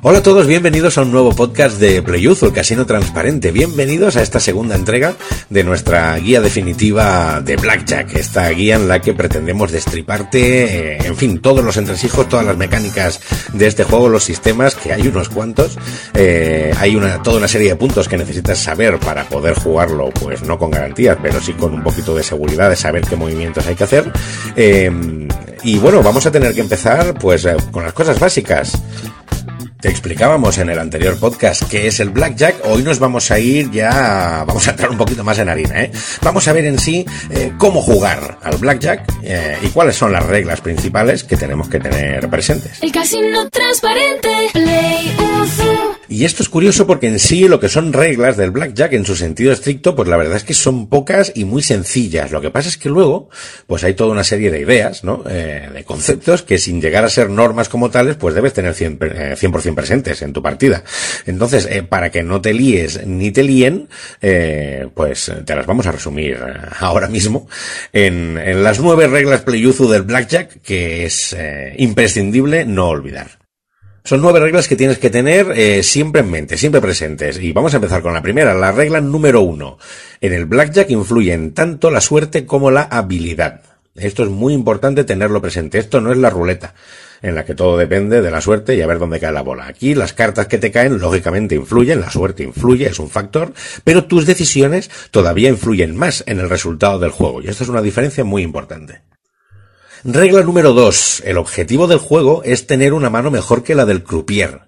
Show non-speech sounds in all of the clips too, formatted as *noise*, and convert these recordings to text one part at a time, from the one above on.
Hola a todos, bienvenidos a un nuevo podcast de Playuzo, el casino transparente. Bienvenidos a esta segunda entrega de nuestra guía definitiva de Blackjack, esta guía en la que pretendemos destriparte, eh, en fin, todos los entresijos, todas las mecánicas de este juego, los sistemas, que hay unos cuantos, eh, hay una, toda una serie de puntos que necesitas saber para poder jugarlo, pues no con garantías, pero sí con un poquito de seguridad de saber qué movimientos hay que hacer. Eh, y bueno, vamos a tener que empezar pues con las cosas básicas. Te explicábamos en el anterior podcast qué es el blackjack. Hoy nos vamos a ir ya, vamos a entrar un poquito más en harina, ¿eh? Vamos a ver en sí eh, cómo jugar al blackjack eh, y cuáles son las reglas principales que tenemos que tener presentes. El casino transparente, Play y esto es curioso porque en sí lo que son reglas del blackjack en su sentido estricto, pues la verdad es que son pocas y muy sencillas. Lo que pasa es que luego, pues hay toda una serie de ideas, ¿no? Eh, de conceptos que sin llegar a ser normas como tales, pues debes tener 100%, 100 presentes en tu partida. Entonces, eh, para que no te líes ni te líen, eh, pues te las vamos a resumir ahora mismo en, en las nueve reglas playuzu del blackjack que es imprescindible no olvidar. Son nueve reglas que tienes que tener eh, siempre en mente, siempre presentes. Y vamos a empezar con la primera, la regla número uno. En el blackjack influyen tanto la suerte como la habilidad. Esto es muy importante tenerlo presente. Esto no es la ruleta, en la que todo depende de la suerte y a ver dónde cae la bola. Aquí las cartas que te caen lógicamente influyen, la suerte influye, es un factor, pero tus decisiones todavía influyen más en el resultado del juego. Y esto es una diferencia muy importante. Regla número 2. El objetivo del juego es tener una mano mejor que la del croupier.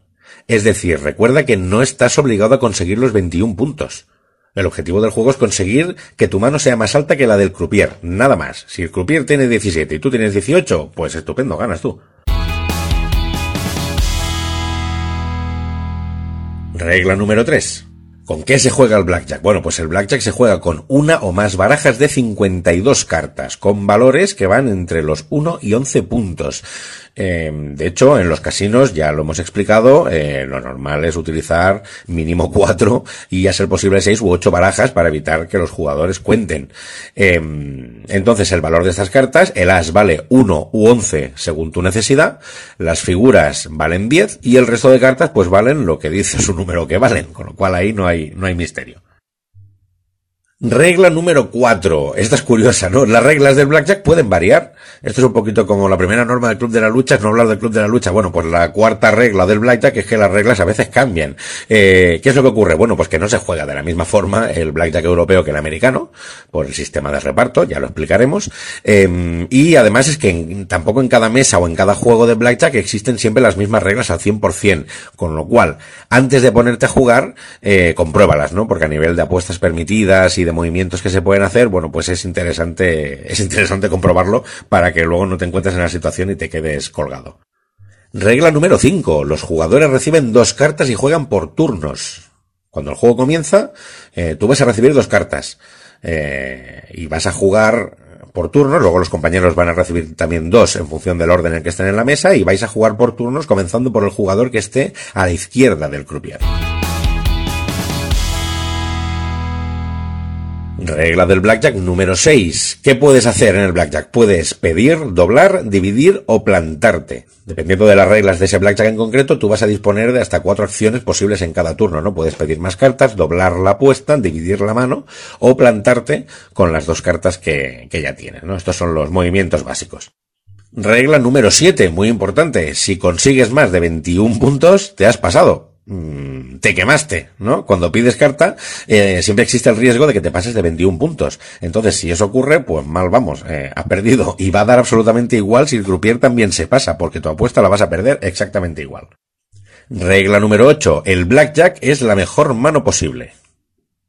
Es decir, recuerda que no estás obligado a conseguir los 21 puntos. El objetivo del juego es conseguir que tu mano sea más alta que la del croupier, nada más. Si el croupier tiene 17 y tú tienes 18, pues estupendo, ganas tú. Regla número 3. ¿Con qué se juega el blackjack? Bueno, pues el blackjack se juega con una o más barajas de 52 cartas, con valores que van entre los 1 y 11 puntos. Eh, de hecho, en los casinos, ya lo hemos explicado, eh, lo normal es utilizar mínimo cuatro y a ser posible seis u ocho barajas para evitar que los jugadores cuenten. Eh, entonces, el valor de estas cartas, el as vale 1 u 11 según tu necesidad, las figuras valen 10 y el resto de cartas pues valen lo que dice su número que valen, con lo cual ahí no hay, no hay misterio. Regla número 4. Esta es curiosa, ¿no? Las reglas del blackjack pueden variar. Esto es un poquito como la primera norma del club de la lucha, es no hablar del club de la lucha. Bueno, pues la cuarta regla del blackjack es que las reglas a veces cambian. Eh, ¿Qué es lo que ocurre? Bueno, pues que no se juega de la misma forma el blackjack europeo que el americano, por el sistema de reparto, ya lo explicaremos. Eh, y además es que tampoco en cada mesa o en cada juego de blackjack existen siempre las mismas reglas al 100%. Con lo cual, antes de ponerte a jugar, eh, compruébalas, ¿no? Porque a nivel de apuestas permitidas y de movimientos que se pueden hacer, bueno, pues es interesante, es interesante comprobarlo para que luego no te encuentres en la situación y te quedes colgado. Regla número 5. Los jugadores reciben dos cartas y juegan por turnos. Cuando el juego comienza, eh, tú vas a recibir dos cartas. Eh, y vas a jugar por turnos, luego los compañeros van a recibir también dos en función del orden en que estén en la mesa y vais a jugar por turnos comenzando por el jugador que esté a la izquierda del croupier. Regla del blackjack número 6. ¿Qué puedes hacer en el blackjack? Puedes pedir, doblar, dividir o plantarte. Dependiendo de las reglas de ese blackjack en concreto, tú vas a disponer de hasta cuatro acciones posibles en cada turno, ¿no? Puedes pedir más cartas, doblar la apuesta, dividir la mano o plantarte con las dos cartas que, que ya tienes, ¿no? Estos son los movimientos básicos. Regla número 7, muy importante. Si consigues más de 21 puntos, te has pasado. Mm, te quemaste, ¿no? Cuando pides carta, eh, siempre existe el riesgo de que te pases de 21 puntos. Entonces, si eso ocurre, pues mal vamos, eh, ha perdido. Y va a dar absolutamente igual si el croupier también se pasa, porque tu apuesta la vas a perder exactamente igual. Regla número 8. El blackjack es la mejor mano posible.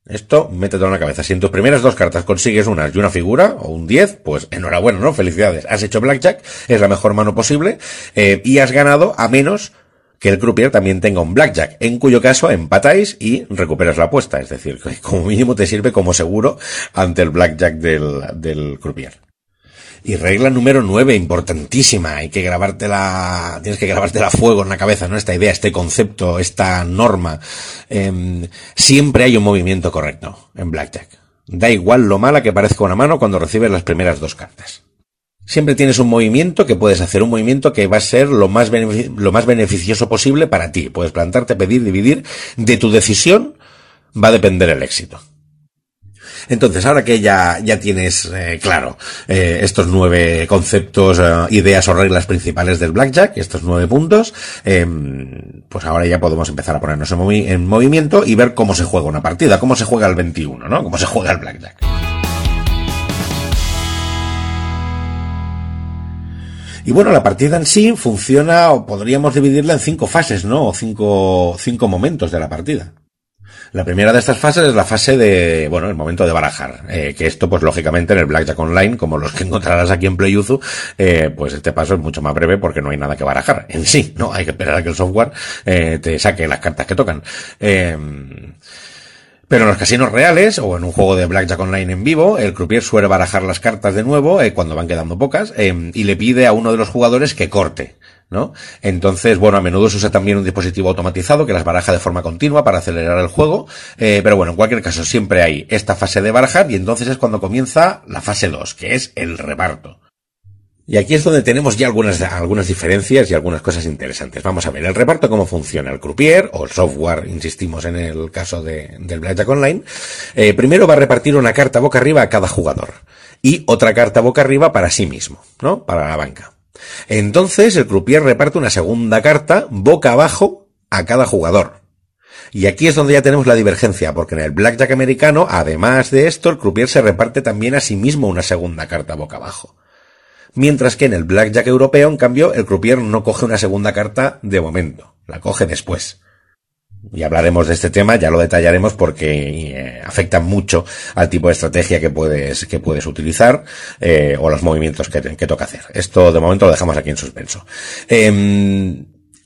Esto, métete en la cabeza. Si en tus primeras dos cartas consigues unas y una figura, o un 10, pues enhorabuena, ¿no? Felicidades. Has hecho blackjack, es la mejor mano posible, eh, y has ganado a menos que el croupier también tenga un blackjack, en cuyo caso empatáis y recuperas la apuesta. Es decir, *laughs* como mínimo te sirve como seguro ante el blackjack del, del croupier. Y regla número nueve, importantísima, hay que grabártela, tienes que grabártela a fuego en la cabeza, ¿no? Esta idea, este concepto, esta norma. Em, siempre hay un movimiento correcto en Blackjack. Da igual lo mala que parezca una mano cuando recibes las primeras dos cartas. Siempre tienes un movimiento que puedes hacer, un movimiento que va a ser lo más, lo más beneficioso posible para ti. Puedes plantarte, pedir, dividir. De tu decisión va a depender el éxito. Entonces, ahora que ya, ya tienes eh, claro eh, estos nueve conceptos, eh, ideas o reglas principales del blackjack, estos nueve puntos, em, pues ahora ya podemos empezar a ponernos en, en, movimiento y ver cómo se juega una partida, cómo se juega el 21, ¿no? Cómo se juega el blackjack. Y bueno, la partida en sí funciona, o podríamos dividirla en cinco fases, ¿no? O cinco, cinco momentos de la partida. La primera de estas fases es la fase de, bueno, el momento de barajar. Eh, que esto, pues lógicamente en el Blackjack Online, como los que encontrarás aquí en Playuzu, eh, pues este paso es mucho más breve porque no hay nada que barajar en sí, ¿no? Hay que esperar a que el software eh, te saque las cartas que tocan. Pero en los casinos reales o en un juego de Blackjack Online en vivo, el croupier suele barajar las cartas de nuevo eh, cuando van quedando pocas eh, y le pide a uno de los jugadores que corte. ¿no? Entonces, bueno, a menudo se usa también un dispositivo automatizado que las baraja de forma continua para acelerar el juego, eh, pero bueno, en cualquier caso siempre hay esta fase de barajar y entonces es cuando comienza la fase 2, que es el reparto. Y aquí es donde tenemos ya algunas, algunas diferencias y algunas cosas interesantes. Vamos a ver el reparto, cómo funciona el croupier o el software, insistimos en el caso de, del Blackjack Online. Eh, primero va a repartir una carta boca arriba a cada jugador y otra carta boca arriba para sí mismo, ¿no? Para la banca. Entonces el croupier reparte una segunda carta boca abajo a cada jugador. Y aquí es donde ya tenemos la divergencia, porque en el blackjack americano, además de esto, el croupier se reparte también a sí mismo una segunda carta boca abajo. Mientras que en el blackjack europeo, en cambio, el croupier no coge una segunda carta de momento, la coge después. Y hablaremos de este tema, ya lo detallaremos porque eh, afecta mucho al tipo de estrategia que puedes, que puedes utilizar eh, o los movimientos que, que, toca hacer. Esto de momento lo dejamos aquí en suspenso. Eh,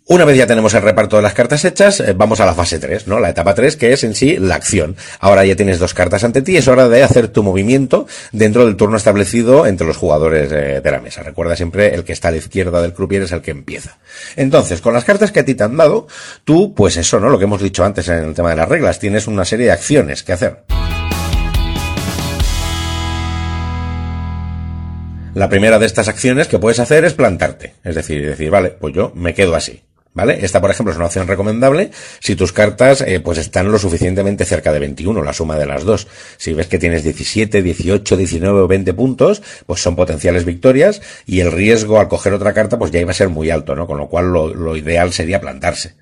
una vez ya tenemos el reparto de las cartas hechas, eh, vamos a la fase 3, ¿no? La etapa 3, que es en sí la acción. Ahora ya tienes dos cartas ante ti, es hora de hacer tu movimiento dentro del turno establecido entre los jugadores eh, de la mesa. Recuerda siempre, el que está a la izquierda del croupier es el que empieza. Entonces, con las cartas que a ti te han dado, tú, pues eso, ¿no? Lo que hemos dicho antes en el tema de las reglas, tienes una serie de acciones que hacer. La primera de estas acciones que puedes hacer es plantarte. Es decir, decir, vale, pues yo me quedo así. ¿Vale? Esta, por ejemplo, es una opción recomendable si tus cartas eh, pues están lo suficientemente cerca de 21, la suma de las dos. Si ves que tienes 17, 18, 19 o 20 puntos, pues son potenciales victorias y el riesgo al coger otra carta pues ya iba a ser muy alto, ¿no? Con lo cual lo, lo ideal sería plantarse.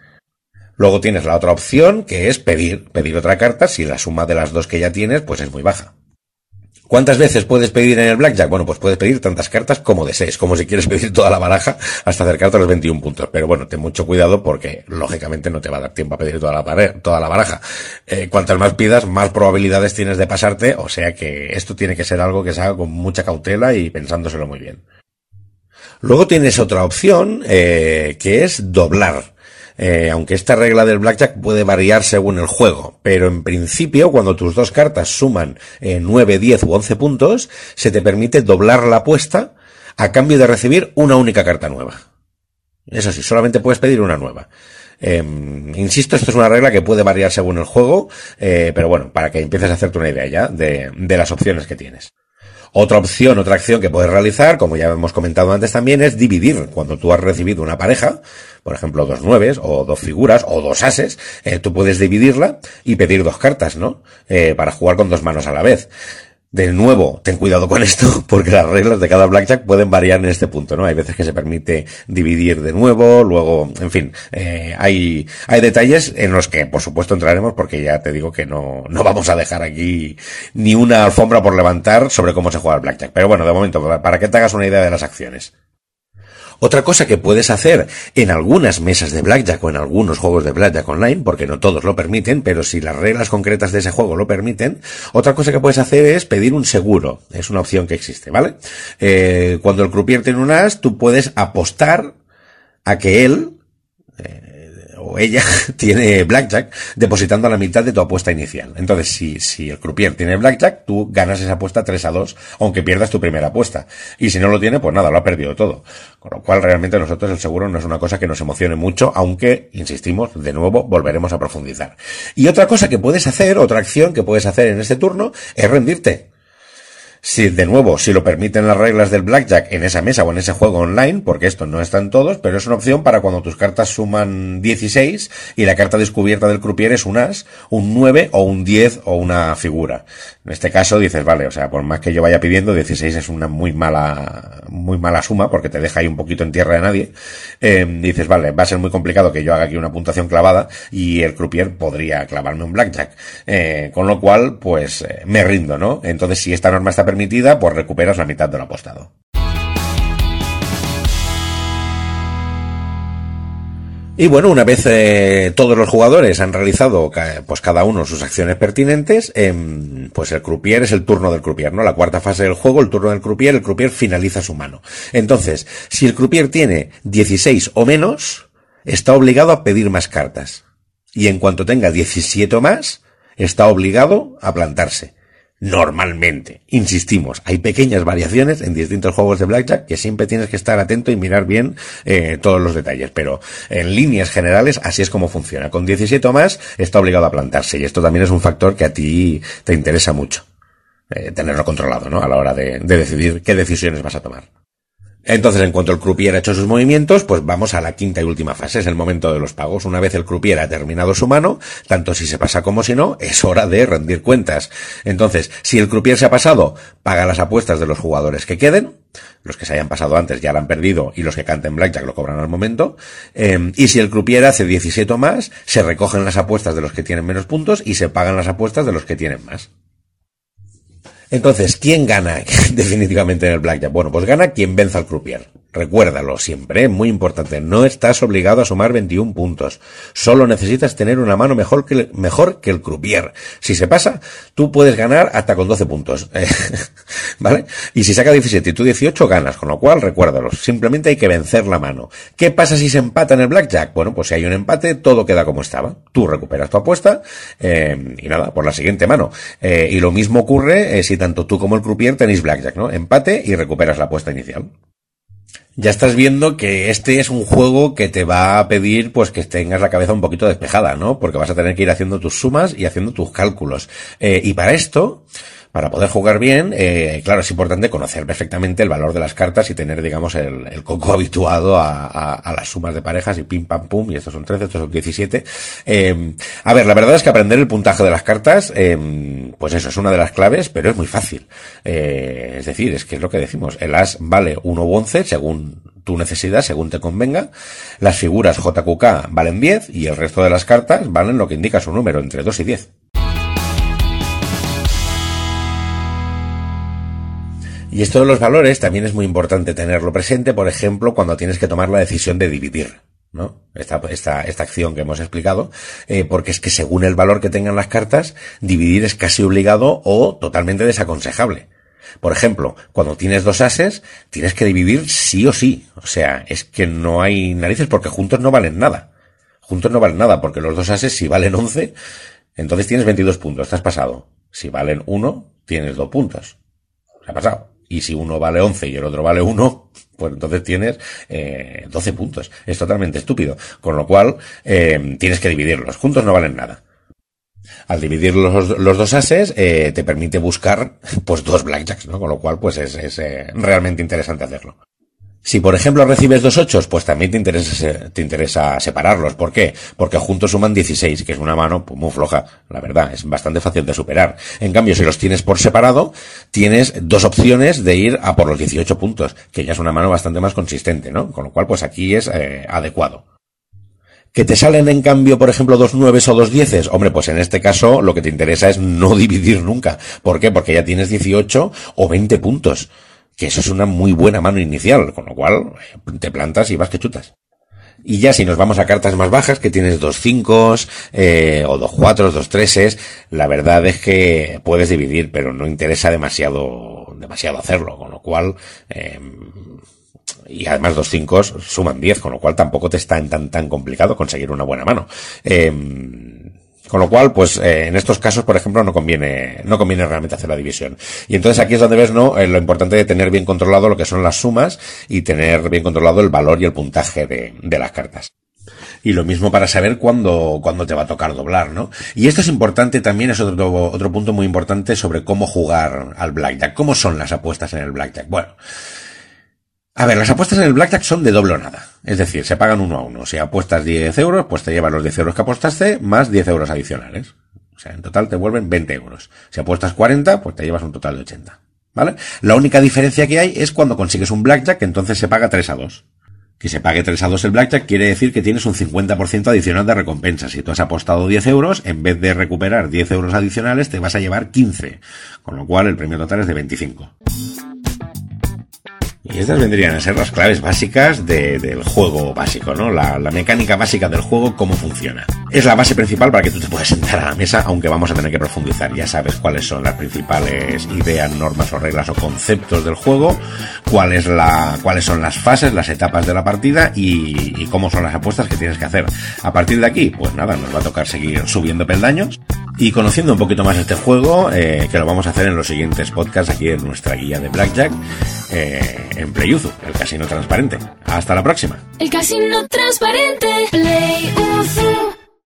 Luego tienes la otra opción que es pedir, pedir otra carta si la suma de las dos que ya tienes pues es muy baja. ¿Cuántas veces puedes pedir en el blackjack? Bueno, pues puedes pedir tantas cartas como desees, como si quieres pedir toda la baraja hasta acercarte a los 21 puntos. Pero bueno, ten mucho cuidado porque lógicamente no te va a dar tiempo a pedir toda la, baraja. Eh, cuantas más pidas, más probabilidades tienes de pasarte, o sea que esto tiene que ser algo que se haga con mucha cautela y pensándoselo muy bien. Luego tienes otra opción, eh, que es doblar. Eh, aunque esta regla del blackjack puede variar según el juego, pero en principio cuando tus dos cartas suman eh, 9, 10 u 11 puntos, se te permite doblar la apuesta a cambio de recibir una única carta nueva. Eso sí, solamente puedes pedir una nueva. Eh, insisto, esto es una regla que puede variar según el juego, eh, pero bueno, para que empieces a hacerte una idea ya de, de las opciones que tienes. Otra opción, otra acción que puedes realizar, como ya hemos comentado antes también, es dividir. Cuando tú has recibido una pareja, por ejemplo, dos nueves, o dos figuras, o dos ases, eh, tú puedes dividirla y pedir dos cartas, ¿no? Eh, para jugar con dos manos a la vez. De nuevo, ten cuidado con esto, *laughs* porque las reglas de cada blackjack pueden variar en este punto, ¿no? Hay veces que se permite dividir de nuevo, luego, en fin, eh, hay, hay detalles en los que, por supuesto, entraremos, porque ya te digo que no, no vamos a dejar aquí ni una alfombra por levantar sobre cómo se juega el blackjack. Pero bueno, de momento, para que te hagas una idea de las acciones. Otra cosa que puedes hacer en algunas mesas de blackjack o en algunos juegos de blackjack online, porque no todos lo permiten, pero si las reglas concretas de ese juego lo permiten, otra cosa que puedes hacer es pedir un seguro. Es una opción que existe, ¿vale? Eh, cuando el croupier tiene un as, tú puedes apostar a que él, eh, ella *laughs* tiene blackjack depositando la mitad de tu apuesta inicial. Entonces, si, si el croupier tiene blackjack, tú ganas esa apuesta 3 a 2, aunque pierdas tu primera apuesta. Y si no lo tiene, pues nada, lo ha perdido todo. Con lo cual, realmente nosotros el seguro no es una cosa que nos emocione mucho, aunque, insistimos, de nuevo, volveremos a profundizar. Y otra cosa que puedes hacer, otra acción que puedes hacer en este turno, es rendirte. Si, de nuevo, si lo permiten las reglas del blackjack en esa mesa o en ese juego online, porque esto no está en todos, pero es una opción para cuando tus cartas suman 16 y la carta descubierta del croupier es un as, un 9 o un 10 o una figura. En este caso dices, vale, o sea, por más que yo vaya pidiendo, 16 es una muy mala, muy mala suma porque te deja ahí un poquito en tierra de nadie. Eh, dices, vale, va a ser muy complicado que yo haga aquí una puntuación clavada y el croupier podría clavarme un blackjack. Eh, con lo cual, pues, eh, me rindo, ¿no? Entonces, si esta norma está permitida, pues recuperas la mitad de lo apostado. Y bueno, una vez eh, todos los jugadores han realizado pues cada uno sus acciones pertinentes, eh, pues el croupier es el turno del croupier, ¿no? La cuarta fase del juego, el turno del croupier, el croupier finaliza su mano. Entonces, si el croupier tiene 16 o menos, está obligado a pedir más cartas. Y en cuanto tenga 17 o más, está obligado a plantarse. Normalmente, insistimos, hay pequeñas variaciones en distintos juegos de blackjack que siempre tienes que estar atento y mirar bien eh, todos los detalles, pero en líneas generales así es como funciona. Con 17 o más está obligado a plantarse y esto también es un factor que a ti te interesa mucho, eh, tenerlo controlado, ¿no? A la hora de decidir qué decisiones vas a tomar. Entonces, en cuanto el croupier ha hecho sus movimientos, pues vamos a la quinta y última fase, es el momento de los pagos. Una vez el croupier ha terminado su mano, tanto si se pasa como si no, es hora de rendir cuentas. Entonces, si el croupier se ha pasado, paga las apuestas de los jugadores que queden, los que se hayan pasado antes ya la han perdido y los que canten blackjack lo cobran al momento. Eh, y si el croupier hace 17 o más, se recogen las apuestas de los que tienen menos puntos y se pagan las apuestas de los que tienen más. Entonces, ¿quién gana *laughs* definitivamente en el blackjack? Bueno, pues gana quien venza al croupier. Recuérdalo siempre, muy importante. No estás obligado a sumar 21 puntos. Solo necesitas tener una mano mejor que el, mejor que el croupier. Si se pasa, tú puedes ganar hasta con 12 puntos. *laughs* ¿Vale? Y si saca 17 y tú 18, ganas. Con lo cual, recuérdalo. Simplemente hay que vencer la mano. ¿Qué pasa si se empata en el blackjack? Bueno, pues si hay un empate, todo queda como estaba. Tú recuperas tu apuesta eh, y nada, por la siguiente mano. Eh, y lo mismo ocurre eh, si tanto tú como el croupier tenéis blackjack, ¿no? Empate y recuperas la apuesta inicial ya estás viendo que este es un juego que te va a pedir pues que tengas la cabeza un poquito despejada, ¿no? Porque vas a tener que ir haciendo tus sumas y haciendo tus cálculos. Eh, y para esto, para poder jugar bien, eh, claro, es importante conocer perfectamente el valor de las cartas y tener, digamos, el, coco *laughs* habituado a, las sumas de parejas y pim pam pum, y estos son 13, estos son 17. Eh, a ver, la verdad es que aprender el puntaje de las cartas, eh, pues eso es una de las claves, pero es muy fácil. Eh, es decir, es que es lo que decimos, el as vale 1 u 11 según tu necesidad, según te convenga. Las figuras JQK valen 10 y el resto de las cartas valen lo que indica su número, entre 2 y 10. Y esto de los valores también es muy importante tenerlo presente, por ejemplo, cuando tienes que tomar la decisión de dividir. ¿no? Esta, esta, esta acción que hemos explicado, eh, porque es que según el valor que tengan las cartas, dividir es casi obligado o totalmente desaconsejable. Por ejemplo, cuando tienes dos ases, tienes que dividir sí o sí. O sea, es que no hay narices porque juntos no valen nada. Juntos no valen nada porque los dos ases si valen 11, entonces tienes 22 puntos, estás pasado. Si valen 1, tienes 2 puntos. Se ha pasado y si uno vale 11 y el otro vale 1, pues entonces tienes eh, 12 puntos. Es totalmente estúpido. Con lo cual, eh, tienes que dividirlos. Juntos no valen nada. Al dividir los, los dos ases, eh, te permite buscar pues dos blackjacks, ¿no? Con lo cual, pues es, es eh, realmente interesante hacerlo. Si por ejemplo recibes dos ochos, pues también te interesa, te interesa separarlos. ¿Por qué? Porque juntos suman 16, que es una mano pues, muy floja, la verdad, es bastante fácil de superar. En cambio, si los tienes por separado, tienes dos opciones de ir a por los 18 puntos, que ya es una mano bastante más consistente, ¿no? Con lo cual, pues aquí es eh, adecuado. ¿Que te salen en cambio, por ejemplo, dos nueves o dos dieces? Hombre, pues en este caso lo que te interesa es no dividir nunca. ¿Por qué? Porque ya tienes 18 o 20 puntos que eso es una muy buena mano inicial, con lo cual te plantas y vas que chutas. Y ya si nos vamos a cartas más bajas, que tienes dos cinco, eh, o dos cuatro, dos treses, la verdad es que puedes dividir, pero no interesa demasiado, demasiado hacerlo, con lo cual, eh, y además dos cinco suman diez, con lo cual tampoco te está tan, tan complicado conseguir una buena mano. Eh, con lo cual, pues eh, en estos casos, por ejemplo, no conviene, no conviene realmente hacer la división. Y entonces aquí es donde ves, ¿no? Eh, lo importante de tener bien controlado lo que son las sumas y tener bien controlado el valor y el puntaje de, de las cartas. Y lo mismo para saber cuándo, cuándo te va a tocar doblar, ¿no? Y esto es importante también, es otro, otro punto muy importante sobre cómo jugar al blackjack. ¿Cómo son las apuestas en el blackjack? Bueno, a ver, las apuestas en el blackjack son de doble o nada. Es decir, se pagan uno a uno. Si apuestas 10 euros, pues te llevas los 10 euros que apostaste más 10 euros adicionales. O sea, en total te vuelven 20 euros. Si apuestas 40, pues te llevas un total de 80. ¿Vale? La única diferencia que hay es cuando consigues un blackjack, entonces se paga 3 a 2. Que se pague 3 a 2 el blackjack quiere decir que tienes un 50% adicional de recompensa. Si tú has apostado 10 euros, en vez de recuperar 10 euros adicionales, te vas a llevar 15. Con lo cual el premio total es de 25. Y estas vendrían a ser las claves básicas del juego básico, ¿no? La, mecánica básica del juego, cómo funciona. Es la base principal para que tú te puedas *laughs* sentar a la mesa, aunque vamos a tener que profundizar. Ya sabes cuáles son las principales ideas, normas o reglas o conceptos del juego, cuáles son las fases, las etapas de la partida y cómo son las apuestas que tienes que hacer. A partir de aquí, pues nada, nos va a tocar seguir subiendo peldaños y conociendo un poquito más este juego, eh, que lo vamos a hacer en los siguientes podcasts aquí en nuestra guía de Blackjack, eh, en Playuzu, el casino transparente. Hasta la próxima. El casino transparente, Play